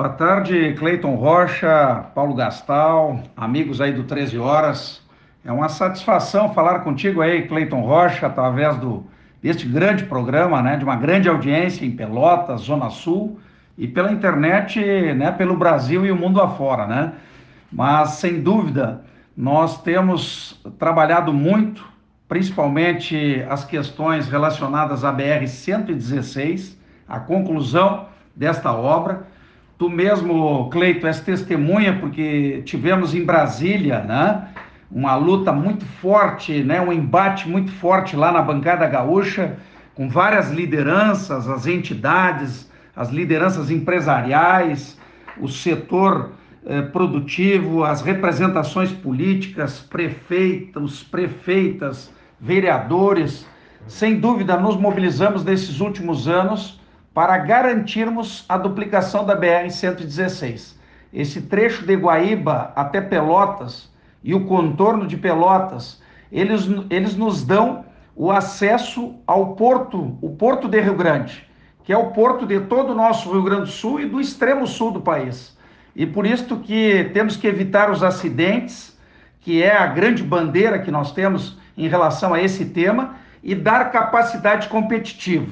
Boa tarde, Cleiton Rocha, Paulo Gastal, amigos aí do 13 Horas. É uma satisfação falar contigo aí, Cleiton Rocha, através do, deste grande programa, né, de uma grande audiência em Pelotas, Zona Sul, e pela internet, né, pelo Brasil e o mundo afora, né? Mas, sem dúvida, nós temos trabalhado muito, principalmente as questões relacionadas à BR-116, a conclusão desta obra. Tu mesmo, Cleito, és testemunha, porque tivemos em Brasília, né? Uma luta muito forte, né? Um embate muito forte lá na bancada gaúcha, com várias lideranças, as entidades, as lideranças empresariais, o setor eh, produtivo, as representações políticas, prefeitos, prefeitas, vereadores. Sem dúvida, nos mobilizamos nesses últimos anos para garantirmos a duplicação da BR-116. Esse trecho de Guaíba até Pelotas e o contorno de Pelotas, eles, eles nos dão o acesso ao porto, o porto de Rio Grande, que é o porto de todo o nosso Rio Grande do Sul e do extremo sul do país. E por isso que temos que evitar os acidentes, que é a grande bandeira que nós temos em relação a esse tema, e dar capacidade competitiva.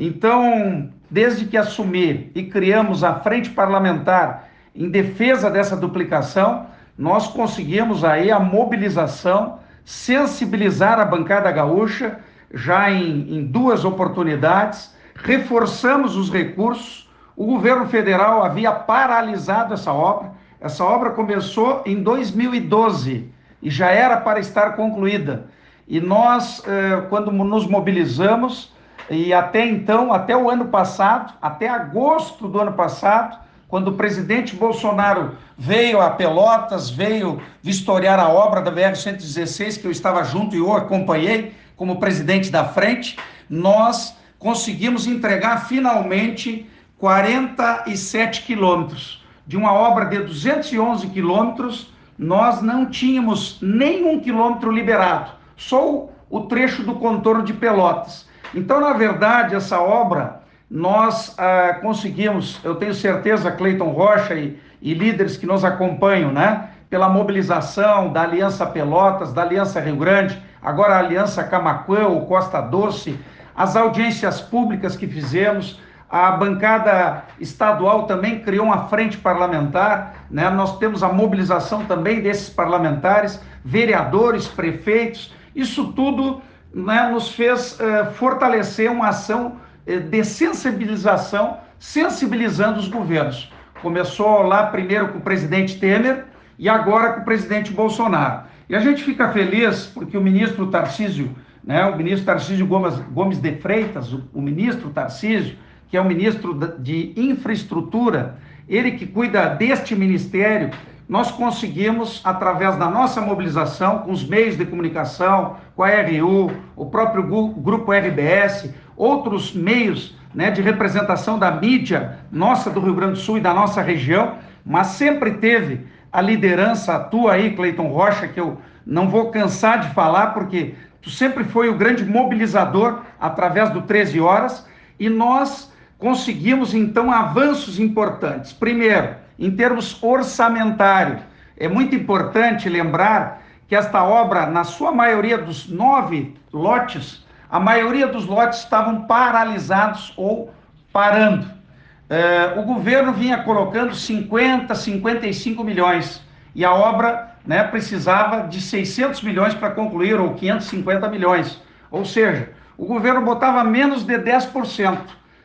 Então, desde que assumi e criamos a frente parlamentar em defesa dessa duplicação, nós conseguimos aí a mobilização, sensibilizar a bancada gaúcha já em, em duas oportunidades, reforçamos os recursos. O governo federal havia paralisado essa obra. Essa obra começou em 2012 e já era para estar concluída. E nós, eh, quando nos mobilizamos, e até então, até o ano passado, até agosto do ano passado, quando o presidente Bolsonaro veio a Pelotas, veio vistoriar a obra da BR-116, que eu estava junto e eu acompanhei como presidente da frente, nós conseguimos entregar finalmente 47 quilômetros. De uma obra de 211 quilômetros, nós não tínhamos nenhum quilômetro liberado, só o trecho do contorno de Pelotas. Então, na verdade, essa obra nós ah, conseguimos, eu tenho certeza, Cleiton Rocha e, e líderes que nos acompanham, né? Pela mobilização da Aliança Pelotas, da Aliança Rio Grande, agora a Aliança Camacuã, o Costa Doce, as audiências públicas que fizemos, a bancada estadual também criou uma frente parlamentar, né? Nós temos a mobilização também desses parlamentares, vereadores, prefeitos, isso tudo né, nos fez eh, fortalecer uma ação eh, de sensibilização, sensibilizando os governos. Começou lá primeiro com o presidente Temer e agora com o presidente Bolsonaro. E a gente fica feliz porque o ministro Tarcísio, né, o ministro Tarcísio Gomes, Gomes de Freitas, o, o ministro Tarcísio, que é o ministro de Infraestrutura, ele que cuida deste ministério, nós conseguimos, através da nossa mobilização, com os meios de comunicação, com a RU, o próprio grupo RBS, outros meios né, de representação da mídia nossa do Rio Grande do Sul e da nossa região, mas sempre teve a liderança tua aí, Cleiton Rocha, que eu não vou cansar de falar, porque tu sempre foi o grande mobilizador através do 13 Horas, e nós conseguimos então avanços importantes. Primeiro, em termos orçamentários. É muito importante lembrar que esta obra, na sua maioria dos nove lotes, a maioria dos lotes estavam paralisados ou parando. Uh, o governo vinha colocando 50, 55 milhões e a obra né, precisava de 600 milhões para concluir, ou 550 milhões. Ou seja, o governo botava menos de 10%.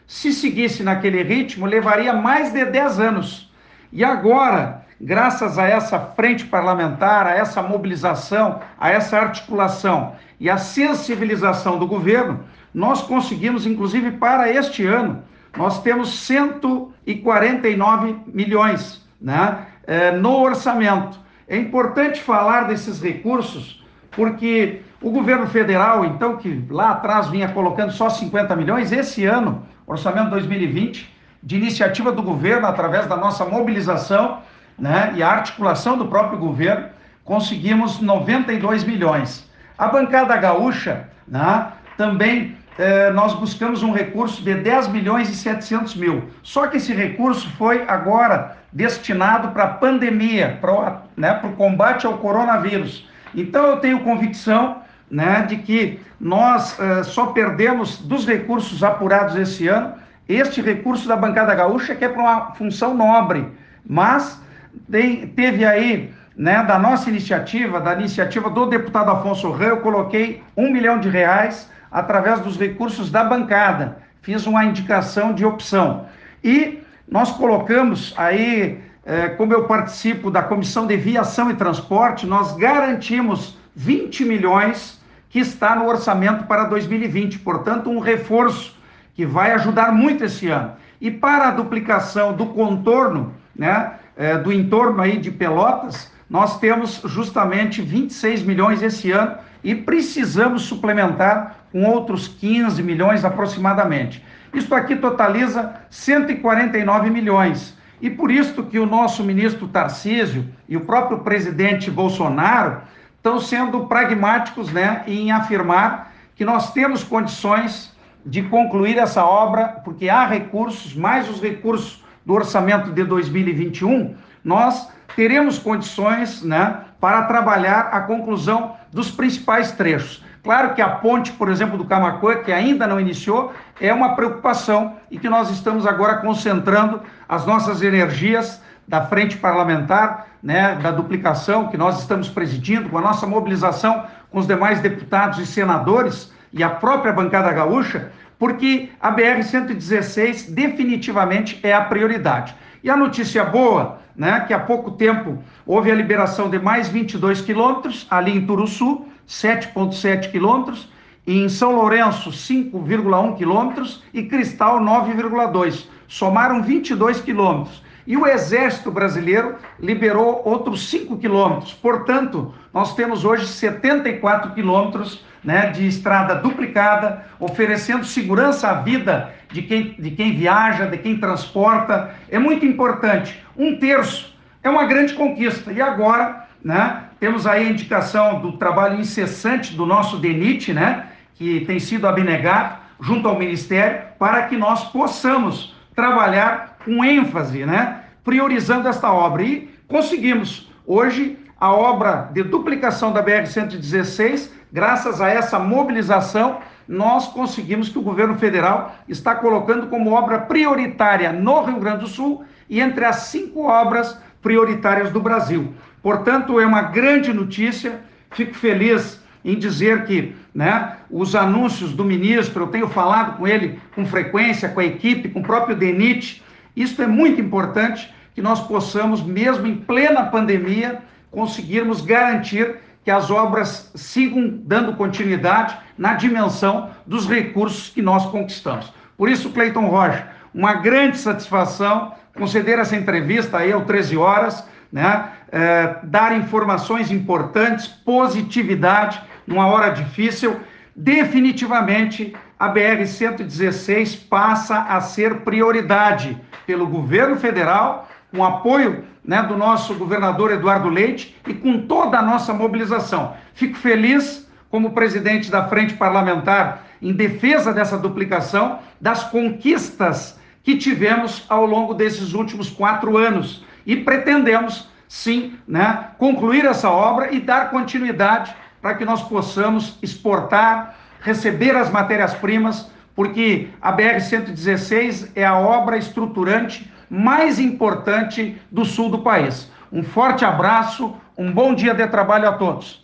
Se seguisse naquele ritmo, levaria mais de 10 anos. E agora, graças a essa frente parlamentar, a essa mobilização, a essa articulação e a sensibilização do governo, nós conseguimos, inclusive para este ano, nós temos 149 milhões né, eh, no orçamento. É importante falar desses recursos, porque o governo federal, então, que lá atrás vinha colocando só 50 milhões, esse ano, orçamento 2020, de iniciativa do governo, através da nossa mobilização né, e a articulação do próprio governo, conseguimos 92 milhões. A bancada gaúcha né, também eh, nós buscamos um recurso de 10 milhões e 700 mil. Só que esse recurso foi agora destinado para a pandemia, para né, o combate ao coronavírus. Então eu tenho convicção né, de que nós eh, só perdemos dos recursos apurados esse ano este recurso da bancada gaúcha que é para uma função nobre, mas tem, teve aí né, da nossa iniciativa, da iniciativa do deputado Afonso Rã, eu coloquei um milhão de reais através dos recursos da bancada. Fiz uma indicação de opção. E nós colocamos aí, eh, como eu participo da Comissão de Viação e Transporte, nós garantimos 20 milhões que está no orçamento para 2020, portanto, um reforço que vai ajudar muito esse ano. E para a duplicação do contorno, né, eh, do entorno aí de Pelotas, nós temos justamente 26 milhões esse ano e precisamos suplementar com outros 15 milhões aproximadamente. Isso aqui totaliza 149 milhões. E por isso que o nosso ministro Tarcísio e o próprio presidente Bolsonaro estão sendo pragmáticos né, em afirmar que nós temos condições de concluir essa obra, porque há recursos, mais os recursos do orçamento de 2021, nós teremos condições né, para trabalhar a conclusão dos principais trechos. Claro que a ponte, por exemplo, do Camacuã, que ainda não iniciou, é uma preocupação e que nós estamos agora concentrando as nossas energias da frente parlamentar, né, da duplicação que nós estamos presidindo, com a nossa mobilização com os demais deputados e senadores e a própria bancada gaúcha, porque a BR-116 definitivamente é a prioridade. E a notícia boa, né, que há pouco tempo houve a liberação de mais 22 quilômetros ali em Turuçu, 7,7 quilômetros, em São Lourenço 5,1 quilômetros e Cristal 9,2. Somaram 22 quilômetros. E o Exército Brasileiro liberou outros 5 quilômetros. Portanto, nós temos hoje 74 quilômetros né, de estrada duplicada, oferecendo segurança à vida de quem, de quem viaja, de quem transporta. É muito importante. Um terço é uma grande conquista. E agora, né, temos aí a indicação do trabalho incessante do nosso DENIT, né, que tem sido abnegado junto ao Ministério, para que nós possamos trabalhar com ênfase, né, priorizando esta obra. E conseguimos. Hoje, a obra de duplicação da BR-116 graças a essa mobilização, nós conseguimos que o governo federal está colocando como obra prioritária no Rio Grande do Sul e entre as cinco obras prioritárias do Brasil. Portanto, é uma grande notícia. Fico feliz em dizer que né, os anúncios do ministro, eu tenho falado com ele com frequência, com a equipe, com o próprio DENIT. Isso é muito importante que nós possamos, mesmo em plena pandemia, conseguirmos garantir que as obras sigam dando continuidade na dimensão dos recursos que nós conquistamos. Por isso, Cleiton Rocha, uma grande satisfação conceder essa entrevista aí ao 13 horas, né? É, dar informações importantes, positividade numa hora difícil. Definitivamente, a BR-116 passa a ser prioridade pelo governo federal com apoio né, do nosso governador Eduardo Leite e com toda a nossa mobilização. Fico feliz, como presidente da Frente Parlamentar, em defesa dessa duplicação, das conquistas que tivemos ao longo desses últimos quatro anos. E pretendemos, sim, né, concluir essa obra e dar continuidade para que nós possamos exportar, receber as matérias-primas, porque a BR-116 é a obra estruturante mais importante do sul do país. Um forte abraço, um bom dia de trabalho a todos.